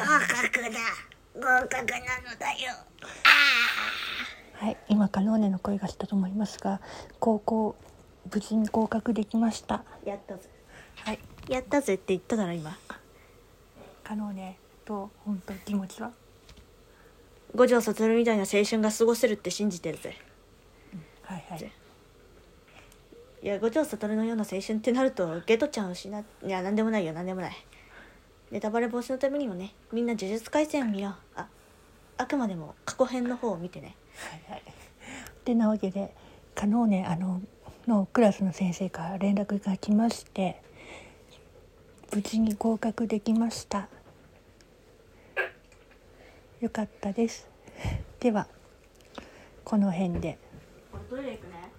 格だ。合格なのだよ。はい、今カノーネの声がしたと思いますが、高校無事に合格できました。やったぜ。はい、やったぜって言っただろ今。カノーネと本当気持ちは？五条悟みたいな青春が過ごせるって信じてるぜ。はいはい。いや五条悟のような青春ってなるとゲトちゃんを失っいやなんでもないよなんでもないネタバレ防止のためにもねみんな呪術廻戦を見ようああくまでも過去編の方を見てねはいはい。てなわけで、カノーネあののクラスの先生から連絡が来まして、無事に合格できました。よかったです。ではこの辺で。トイレ行くね